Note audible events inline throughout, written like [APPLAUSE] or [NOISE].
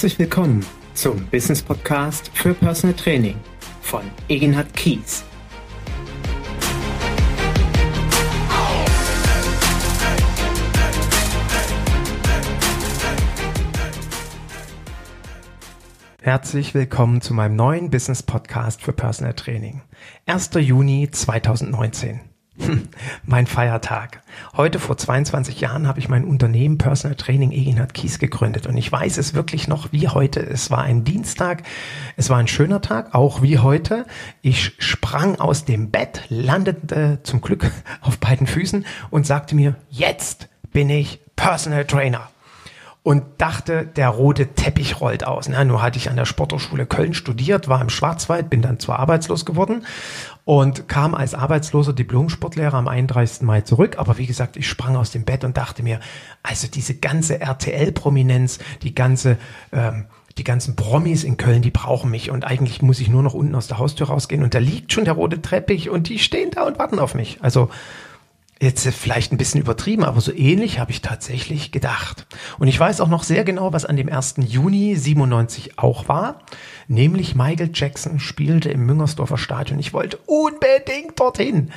Herzlich willkommen zum Business Podcast für Personal Training von Egenhard Kies. Herzlich willkommen zu meinem neuen Business Podcast für Personal Training. 1. Juni 2019. [LAUGHS] mein Feiertag. Heute vor 22 Jahren habe ich mein Unternehmen Personal Training Eginhard Kies gegründet und ich weiß es wirklich noch wie heute. Es war ein Dienstag, es war ein schöner Tag, auch wie heute. Ich sprang aus dem Bett, landete zum Glück [LAUGHS] auf beiden Füßen und sagte mir, jetzt bin ich Personal Trainer und dachte, der rote Teppich rollt aus. Na, nur hatte ich an der Sporthochschule Köln studiert, war im Schwarzwald, bin dann zwar arbeitslos geworden und kam als arbeitsloser Diplomsportlehrer am 31. Mai zurück. Aber wie gesagt, ich sprang aus dem Bett und dachte mir, also diese ganze RTL-Prominenz, die ganze ähm, die ganzen Promis in Köln, die brauchen mich und eigentlich muss ich nur noch unten aus der Haustür rausgehen und da liegt schon der rote Teppich und die stehen da und warten auf mich. Also Jetzt vielleicht ein bisschen übertrieben, aber so ähnlich habe ich tatsächlich gedacht. Und ich weiß auch noch sehr genau, was an dem 1. Juni 97 auch war. Nämlich Michael Jackson spielte im Müngersdorfer Stadion. Ich wollte unbedingt dorthin,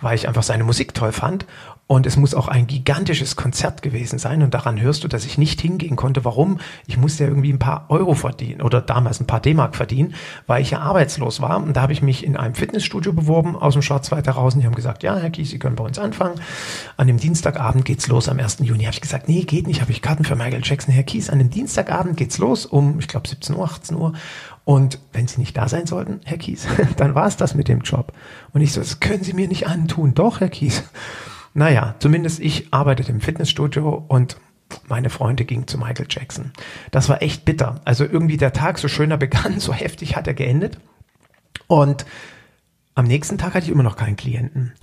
weil ich einfach seine Musik toll fand. Und es muss auch ein gigantisches Konzert gewesen sein. Und daran hörst du, dass ich nicht hingehen konnte. Warum? Ich musste ja irgendwie ein paar Euro verdienen oder damals ein paar D-Mark verdienen, weil ich ja arbeitslos war. Und da habe ich mich in einem Fitnessstudio beworben aus dem Schwarzwald heraus. Und die haben gesagt, ja, Herr Kies, Sie können bei uns anfangen. An dem Dienstagabend geht's los am 1. Juni. Habe ich gesagt, nee, geht nicht. Habe ich Karten für Michael Jackson. Herr Kies, an dem Dienstagabend geht's los um, ich glaube, 17 Uhr, 18 Uhr. Und wenn Sie nicht da sein sollten, Herr Kies, [LAUGHS] dann war es das mit dem Job. Und ich so, das können Sie mir nicht antun. Doch, Herr Kies. Naja, zumindest ich arbeitete im Fitnessstudio und meine Freunde gingen zu Michael Jackson. Das war echt bitter. Also irgendwie der Tag, so schöner begann, so heftig hat er geendet. Und am nächsten Tag hatte ich immer noch keinen Klienten.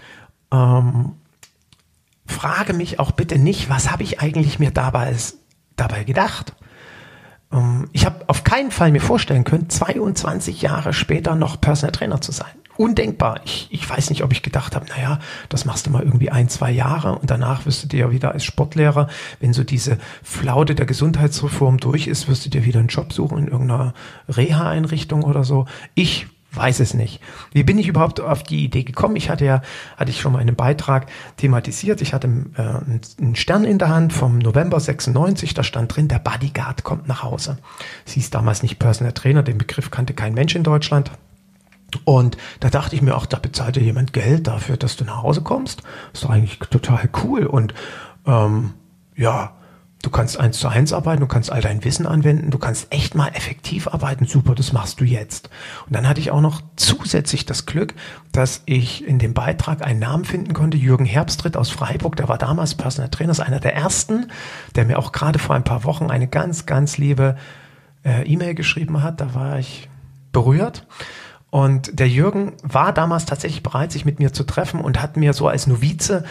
Ähm, frage mich auch bitte nicht, was habe ich eigentlich mir dabei, dabei gedacht? Ähm, ich habe auf keinen Fall mir vorstellen können, 22 Jahre später noch Personal Trainer zu sein undenkbar. Ich, ich weiß nicht, ob ich gedacht habe, naja, das machst du mal irgendwie ein, zwei Jahre und danach wirst du dir ja wieder als Sportlehrer, wenn so diese Flaute der Gesundheitsreform durch ist, wirst du dir wieder einen Job suchen in irgendeiner Reha-Einrichtung oder so. Ich weiß es nicht. Wie bin ich überhaupt auf die Idee gekommen? Ich hatte ja, hatte ich schon mal einen Beitrag thematisiert. Ich hatte äh, einen Stern in der Hand vom November 96. Da stand drin, der Bodyguard kommt nach Hause. Sie ist damals nicht Personal Trainer. Den Begriff kannte kein Mensch in Deutschland. Und da dachte ich mir auch, da bezahlt dir jemand Geld dafür, dass du nach Hause kommst. ist doch eigentlich total cool. Und ähm, ja, du kannst eins zu eins arbeiten, du kannst all dein Wissen anwenden, du kannst echt mal effektiv arbeiten. Super, das machst du jetzt. Und dann hatte ich auch noch zusätzlich das Glück, dass ich in dem Beitrag einen Namen finden konnte. Jürgen Herbstritt aus Freiburg, der war damals Personal Trainer, ist einer der ersten, der mir auch gerade vor ein paar Wochen eine ganz, ganz liebe äh, E-Mail geschrieben hat. Da war ich berührt. Und der Jürgen war damals tatsächlich bereit, sich mit mir zu treffen und hat mir so als Novize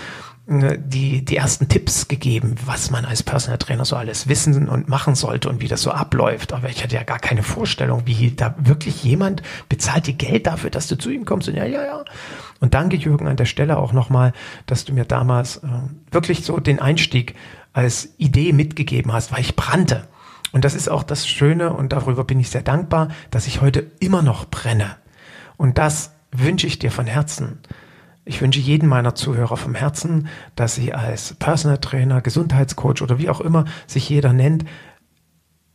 die, die ersten Tipps gegeben, was man als Personal Trainer so alles wissen und machen sollte und wie das so abläuft. Aber ich hatte ja gar keine Vorstellung, wie da wirklich jemand bezahlt dir Geld dafür, dass du zu ihm kommst. Und ja, ja, ja. Und danke, Jürgen, an der Stelle auch nochmal, dass du mir damals äh, wirklich so den Einstieg als Idee mitgegeben hast, weil ich brannte. Und das ist auch das Schöne und darüber bin ich sehr dankbar, dass ich heute immer noch brenne und das wünsche ich dir von Herzen. Ich wünsche jedem meiner Zuhörer vom Herzen, dass sie als Personal Trainer, Gesundheitscoach oder wie auch immer sich jeder nennt,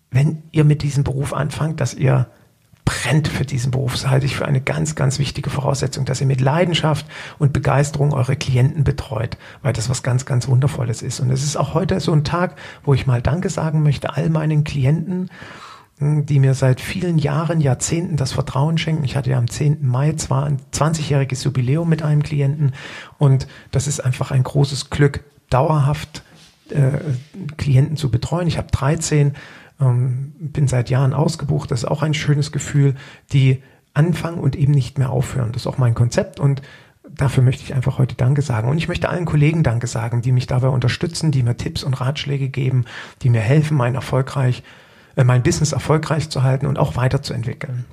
wenn ihr mit diesem Beruf anfangt, dass ihr brennt für diesen Beruf. Das halte ich für eine ganz, ganz wichtige Voraussetzung, dass ihr mit Leidenschaft und Begeisterung eure Klienten betreut, weil das was ganz, ganz Wundervolles ist. Und es ist auch heute so ein Tag, wo ich mal Danke sagen möchte all meinen Klienten, die mir seit vielen Jahren, Jahrzehnten das Vertrauen schenken. Ich hatte ja am 10. Mai zwar ein 20-jähriges Jubiläum mit einem Klienten und das ist einfach ein großes Glück, dauerhaft äh, Klienten zu betreuen. Ich habe 13, ähm, bin seit Jahren ausgebucht. Das ist auch ein schönes Gefühl, die anfangen und eben nicht mehr aufhören. Das ist auch mein Konzept und dafür möchte ich einfach heute Danke sagen. Und ich möchte allen Kollegen Danke sagen, die mich dabei unterstützen, die mir Tipps und Ratschläge geben, die mir helfen, mein erfolgreich mein Business erfolgreich zu halten und auch weiterzuentwickeln.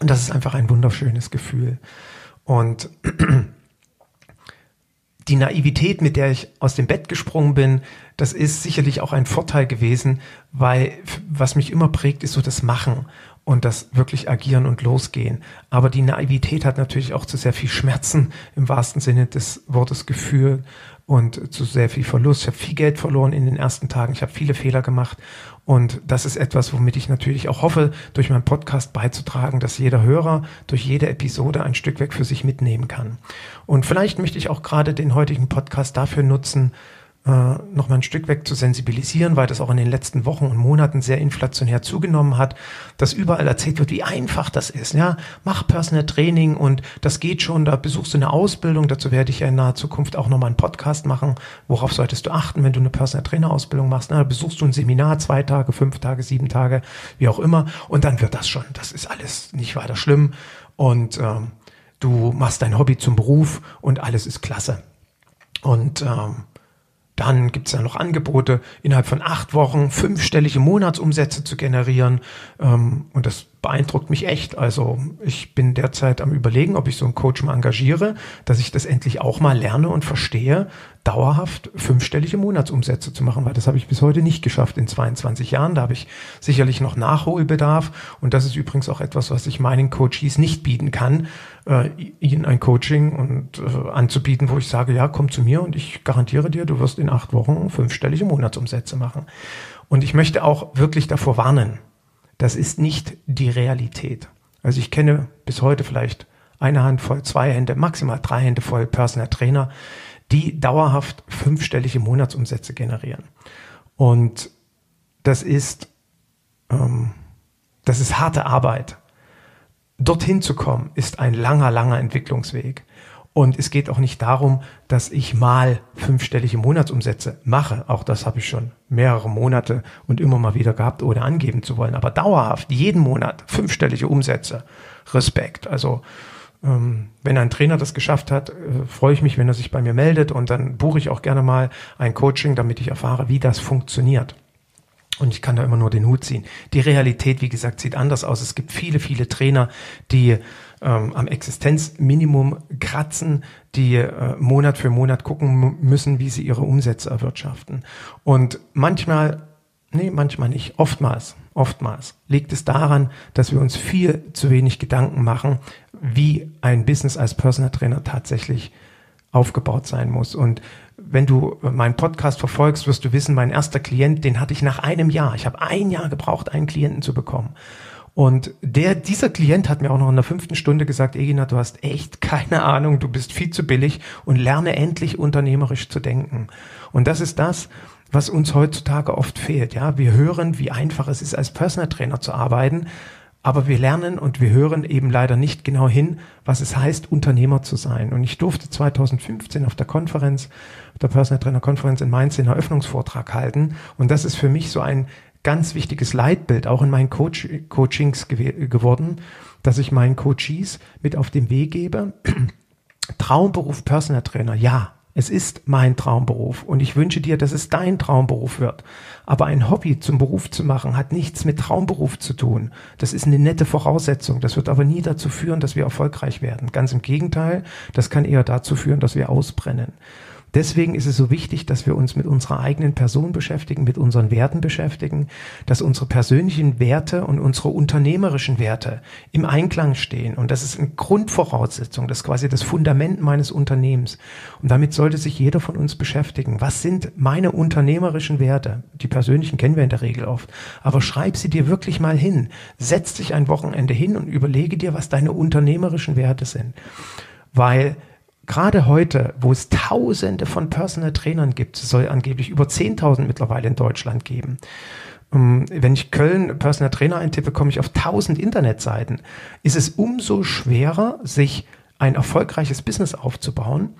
Und das ist einfach ein wunderschönes Gefühl. Und [CLEARS THROAT] die Naivität, mit der ich aus dem Bett gesprungen bin, das ist sicherlich auch ein Vorteil gewesen, weil was mich immer prägt, ist so das Machen und das wirklich agieren und losgehen. Aber die Naivität hat natürlich auch zu sehr viel Schmerzen im wahrsten Sinne des Wortes geführt und zu sehr viel Verlust. Ich habe viel Geld verloren in den ersten Tagen. Ich habe viele Fehler gemacht. Und das ist etwas, womit ich natürlich auch hoffe, durch meinen Podcast beizutragen, dass jeder Hörer durch jede Episode ein Stück weg für sich mitnehmen kann. Und vielleicht möchte ich auch gerade den heutigen Podcast dafür nutzen, äh, noch ein Stück weg zu sensibilisieren, weil das auch in den letzten Wochen und Monaten sehr inflationär zugenommen hat, dass überall erzählt wird, wie einfach das ist. Ja, mach Personal Training und das geht schon. Da besuchst du eine Ausbildung. Dazu werde ich ja in naher Zukunft auch noch mal einen Podcast machen. Worauf solltest du achten, wenn du eine Personal Trainer Ausbildung machst? Na, besuchst du ein Seminar, zwei Tage, fünf Tage, sieben Tage, wie auch immer. Und dann wird das schon. Das ist alles nicht weiter schlimm. Und ähm, du machst dein Hobby zum Beruf und alles ist klasse. Und ähm, dann gibt es ja noch Angebote, innerhalb von acht Wochen fünfstellige Monatsumsätze zu generieren. Ähm, und das beeindruckt mich echt. Also ich bin derzeit am Überlegen, ob ich so einen Coach mal engagiere, dass ich das endlich auch mal lerne und verstehe, dauerhaft fünfstellige Monatsumsätze zu machen, weil das habe ich bis heute nicht geschafft in 22 Jahren. Da habe ich sicherlich noch Nachholbedarf. Und das ist übrigens auch etwas, was ich meinen Coaches nicht bieten kann, äh, ihnen ein Coaching und äh, anzubieten, wo ich sage, ja, komm zu mir und ich garantiere dir, du wirst in acht Wochen fünfstellige Monatsumsätze machen. Und ich möchte auch wirklich davor warnen, das ist nicht die Realität. Also ich kenne bis heute vielleicht eine Hand voll, zwei Hände, maximal drei Hände voll Personal Trainer, die dauerhaft fünfstellige Monatsumsätze generieren. Und das ist, ähm, das ist harte Arbeit. Dorthin zu kommen, ist ein langer, langer Entwicklungsweg. Und es geht auch nicht darum, dass ich mal fünfstellige Monatsumsätze mache. Auch das habe ich schon mehrere Monate und immer mal wieder gehabt, ohne angeben zu wollen. Aber dauerhaft, jeden Monat fünfstellige Umsätze. Respekt. Also ähm, wenn ein Trainer das geschafft hat, äh, freue ich mich, wenn er sich bei mir meldet und dann buche ich auch gerne mal ein Coaching, damit ich erfahre, wie das funktioniert. Und ich kann da immer nur den Hut ziehen. Die Realität, wie gesagt, sieht anders aus. Es gibt viele, viele Trainer, die ähm, am Existenzminimum kratzen, die äh, Monat für Monat gucken müssen, wie sie ihre Umsätze erwirtschaften. Und manchmal, nee, manchmal nicht, oftmals, oftmals liegt es daran, dass wir uns viel zu wenig Gedanken machen, wie ein Business als Personal Trainer tatsächlich aufgebaut sein muss. Und wenn du meinen Podcast verfolgst, wirst du wissen, mein erster Klient, den hatte ich nach einem Jahr. Ich habe ein Jahr gebraucht, einen Klienten zu bekommen. Und der, dieser Klient hat mir auch noch in der fünften Stunde gesagt, Egina, du hast echt keine Ahnung, du bist viel zu billig und lerne endlich unternehmerisch zu denken. Und das ist das, was uns heutzutage oft fehlt. Ja, wir hören, wie einfach es ist, als Personal Trainer zu arbeiten, aber wir lernen und wir hören eben leider nicht genau hin, was es heißt, Unternehmer zu sein. Und ich durfte 2015 auf der Konferenz, auf der Personal Trainer Konferenz in Mainz den Eröffnungsvortrag halten. Und das ist für mich so ein ganz wichtiges Leitbild auch in meinen Coach Coachings gew geworden, dass ich meinen Coaches mit auf den Weg gebe. [CLEARS THROAT] Traumberuf Personal Trainer, ja, es ist mein Traumberuf und ich wünsche dir, dass es dein Traumberuf wird. Aber ein Hobby zum Beruf zu machen, hat nichts mit Traumberuf zu tun. Das ist eine nette Voraussetzung. Das wird aber nie dazu führen, dass wir erfolgreich werden. Ganz im Gegenteil, das kann eher dazu führen, dass wir ausbrennen. Deswegen ist es so wichtig, dass wir uns mit unserer eigenen Person beschäftigen, mit unseren Werten beschäftigen, dass unsere persönlichen Werte und unsere unternehmerischen Werte im Einklang stehen. Und das ist eine Grundvoraussetzung, das ist quasi das Fundament meines Unternehmens. Und damit sollte sich jeder von uns beschäftigen. Was sind meine unternehmerischen Werte? Die persönlichen kennen wir in der Regel oft. Aber schreib sie dir wirklich mal hin. Setz dich ein Wochenende hin und überlege dir, was deine unternehmerischen Werte sind. Weil gerade heute, wo es tausende von Personal Trainern gibt, es soll angeblich über 10.000 mittlerweile in Deutschland geben. Ähm, wenn ich Köln Personal Trainer eintippe, komme ich auf 1000 Internetseiten. Ist es umso schwerer, sich ein erfolgreiches Business aufzubauen,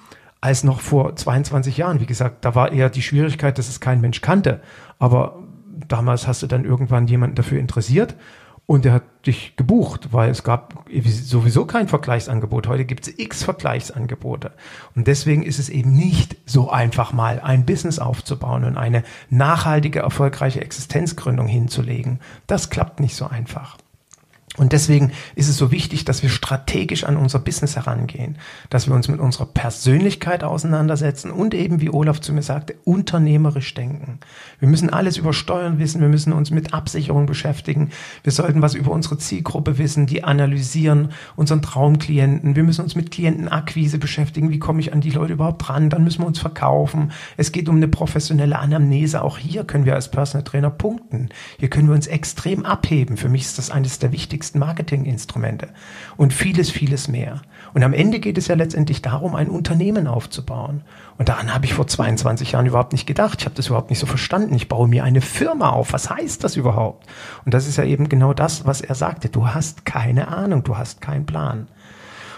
als noch vor 22 Jahren. Wie gesagt, da war eher die Schwierigkeit, dass es kein Mensch kannte. Aber damals hast du dann irgendwann jemanden dafür interessiert und er hat dich gebucht, weil es gab sowieso kein Vergleichsangebot. Heute gibt es x Vergleichsangebote. Und deswegen ist es eben nicht so einfach mal ein Business aufzubauen und eine nachhaltige, erfolgreiche Existenzgründung hinzulegen. Das klappt nicht so einfach. Und deswegen ist es so wichtig, dass wir strategisch an unser Business herangehen, dass wir uns mit unserer Persönlichkeit auseinandersetzen und eben, wie Olaf zu mir sagte, unternehmerisch denken. Wir müssen alles über Steuern wissen, wir müssen uns mit Absicherung beschäftigen, wir sollten was über unsere Zielgruppe wissen, die analysieren, unseren Traumklienten, wir müssen uns mit Klientenakquise beschäftigen, wie komme ich an die Leute überhaupt ran, dann müssen wir uns verkaufen. Es geht um eine professionelle Anamnese, auch hier können wir als Personal Trainer punkten. Hier können wir uns extrem abheben. Für mich ist das eines der wichtigsten Marketinginstrumente und vieles, vieles mehr. Und am Ende geht es ja letztendlich darum, ein Unternehmen aufzubauen. Und daran habe ich vor 22 Jahren überhaupt nicht gedacht. Ich habe das überhaupt nicht so verstanden. Ich baue mir eine Firma auf. Was heißt das überhaupt? Und das ist ja eben genau das, was er sagte. Du hast keine Ahnung, du hast keinen Plan.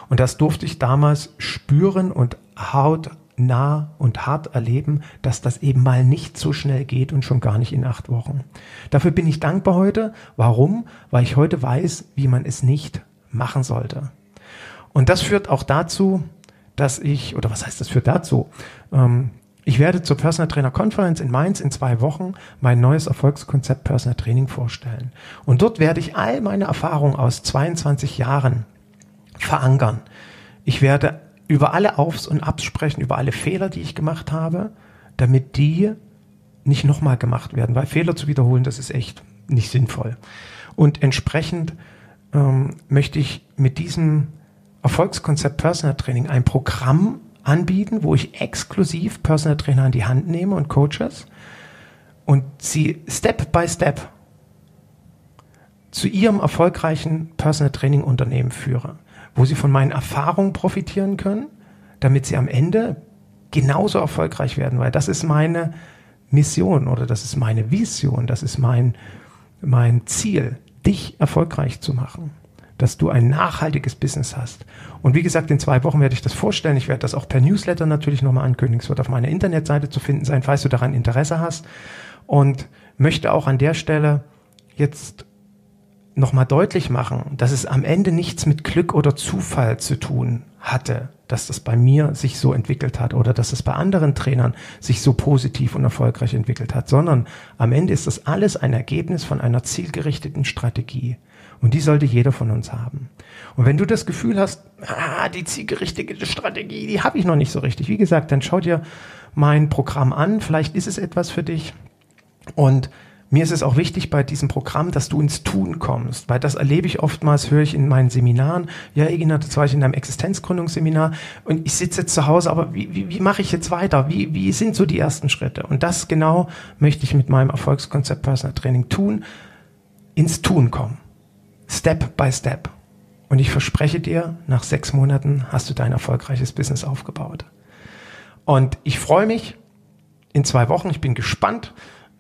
Und das durfte ich damals spüren und haut nah und hart erleben, dass das eben mal nicht so schnell geht und schon gar nicht in acht Wochen. Dafür bin ich dankbar heute. Warum? Weil ich heute weiß, wie man es nicht machen sollte. Und das führt auch dazu, dass ich, oder was heißt das führt dazu? Ähm, ich werde zur Personal Trainer Conference in Mainz in zwei Wochen mein neues Erfolgskonzept Personal Training vorstellen. Und dort werde ich all meine Erfahrungen aus 22 Jahren verankern. Ich werde über alle Aufs und Abs sprechen, über alle Fehler, die ich gemacht habe, damit die nicht nochmal gemacht werden, weil Fehler zu wiederholen, das ist echt nicht sinnvoll. Und entsprechend ähm, möchte ich mit diesem Erfolgskonzept Personal Training ein Programm anbieten, wo ich exklusiv Personal Trainer an die Hand nehme und Coaches und sie Step by Step zu ihrem erfolgreichen Personal Training Unternehmen führe wo sie von meinen Erfahrungen profitieren können, damit sie am Ende genauso erfolgreich werden, weil das ist meine Mission oder das ist meine Vision, das ist mein, mein Ziel, dich erfolgreich zu machen, dass du ein nachhaltiges Business hast. Und wie gesagt, in zwei Wochen werde ich das vorstellen. Ich werde das auch per Newsletter natürlich nochmal ankündigen. Es wird auf meiner Internetseite zu finden sein, falls du daran Interesse hast. Und möchte auch an der Stelle jetzt nochmal deutlich machen, dass es am Ende nichts mit Glück oder Zufall zu tun hatte, dass das bei mir sich so entwickelt hat oder dass es bei anderen Trainern sich so positiv und erfolgreich entwickelt hat, sondern am Ende ist das alles ein Ergebnis von einer zielgerichteten Strategie. Und die sollte jeder von uns haben. Und wenn du das Gefühl hast, ah, die zielgerichtete Strategie, die habe ich noch nicht so richtig, wie gesagt, dann schau dir mein Programm an, vielleicht ist es etwas für dich. Und mir ist es auch wichtig bei diesem Programm, dass du ins Tun kommst, weil das erlebe ich oftmals, höre ich in meinen Seminaren. Ja, Egina, das war ich in einem Existenzgründungsseminar und ich sitze jetzt zu Hause, aber wie, wie, wie mache ich jetzt weiter? Wie, wie sind so die ersten Schritte? Und das genau möchte ich mit meinem Erfolgskonzept Personal Training tun, ins Tun kommen. Step by Step. Und ich verspreche dir, nach sechs Monaten hast du dein erfolgreiches Business aufgebaut. Und ich freue mich in zwei Wochen, ich bin gespannt.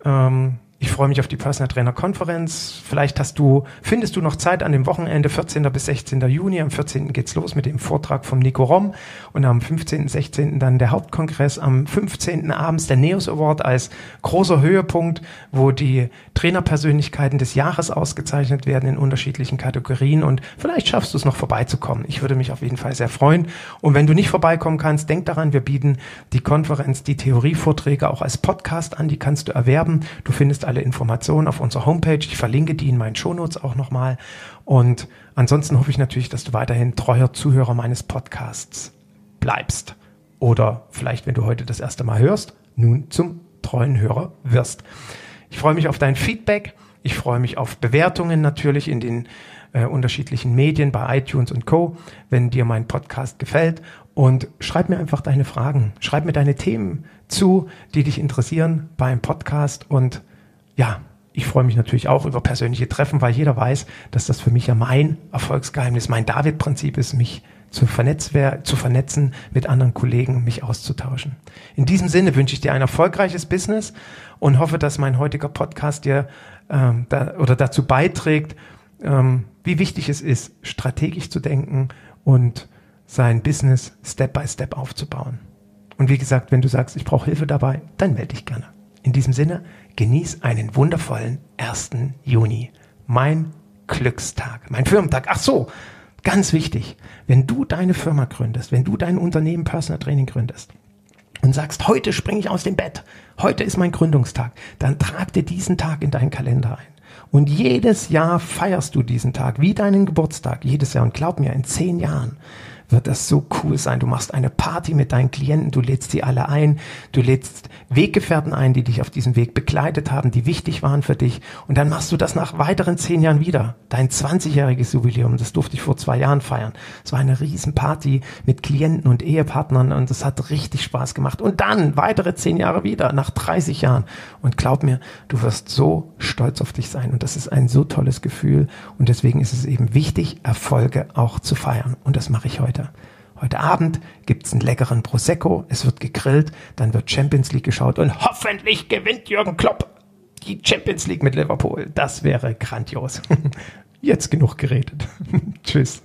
Ähm, ich freue mich auf die Personal Trainer Konferenz. Vielleicht hast du, findest du noch Zeit an dem Wochenende, 14. bis 16. Juni. Am 14. geht's los mit dem Vortrag vom Nico Rom und am 15. 16. dann der Hauptkongress. Am 15. abends der Neos Award als großer Höhepunkt, wo die Trainerpersönlichkeiten des Jahres ausgezeichnet werden in unterschiedlichen Kategorien und vielleicht schaffst du es noch vorbeizukommen. Ich würde mich auf jeden Fall sehr freuen. Und wenn du nicht vorbeikommen kannst, denk daran, wir bieten die Konferenz, die Theorievorträge auch als Podcast an. Die kannst du erwerben. Du findest alle Informationen auf unserer Homepage. Ich verlinke die in meinen Shownotes auch nochmal. Und ansonsten hoffe ich natürlich, dass du weiterhin treuer Zuhörer meines Podcasts bleibst. Oder vielleicht, wenn du heute das erste Mal hörst, nun zum treuen Hörer wirst. Ich freue mich auf dein Feedback. Ich freue mich auf Bewertungen natürlich in den äh, unterschiedlichen Medien bei iTunes und Co., wenn dir mein Podcast gefällt. Und schreib mir einfach deine Fragen. Schreib mir deine Themen zu, die dich interessieren beim Podcast. Und ja, ich freue mich natürlich auch über persönliche Treffen, weil jeder weiß, dass das für mich ja mein Erfolgsgeheimnis, mein David-Prinzip ist, mich zu, zu vernetzen, mit anderen Kollegen mich auszutauschen. In diesem Sinne wünsche ich dir ein erfolgreiches Business und hoffe, dass mein heutiger Podcast dir ähm, da, oder dazu beiträgt, ähm, wie wichtig es ist, strategisch zu denken und sein Business Step by Step aufzubauen. Und wie gesagt, wenn du sagst, ich brauche Hilfe dabei, dann melde dich gerne. In diesem Sinne, genieß einen wundervollen 1. Juni. Mein Glückstag, mein Firmentag. Ach so, ganz wichtig. Wenn du deine Firma gründest, wenn du dein Unternehmen Personal Training gründest und sagst, heute springe ich aus dem Bett, heute ist mein Gründungstag, dann trag dir diesen Tag in deinen Kalender ein. Und jedes Jahr feierst du diesen Tag wie deinen Geburtstag. Jedes Jahr. Und glaub mir, in zehn Jahren wird das so cool sein. Du machst eine Party mit deinen Klienten, du lädst sie alle ein, du lädst Weggefährten ein, die dich auf diesem Weg begleitet haben, die wichtig waren für dich. Und dann machst du das nach weiteren zehn Jahren wieder. Dein 20-jähriges Jubiläum, das durfte ich vor zwei Jahren feiern. Es war eine Riesenparty mit Klienten und Ehepartnern und es hat richtig Spaß gemacht. Und dann weitere zehn Jahre wieder, nach 30 Jahren. Und glaub mir, du wirst so stolz auf dich sein. Und das ist ein so tolles Gefühl. Und deswegen ist es eben wichtig, Erfolge auch zu feiern. Und das mache ich heute heute. Heute Abend gibt's einen leckeren Prosecco, es wird gegrillt, dann wird Champions League geschaut und hoffentlich gewinnt Jürgen Klopp die Champions League mit Liverpool. Das wäre grandios. [LAUGHS] Jetzt genug geredet. [LAUGHS] Tschüss.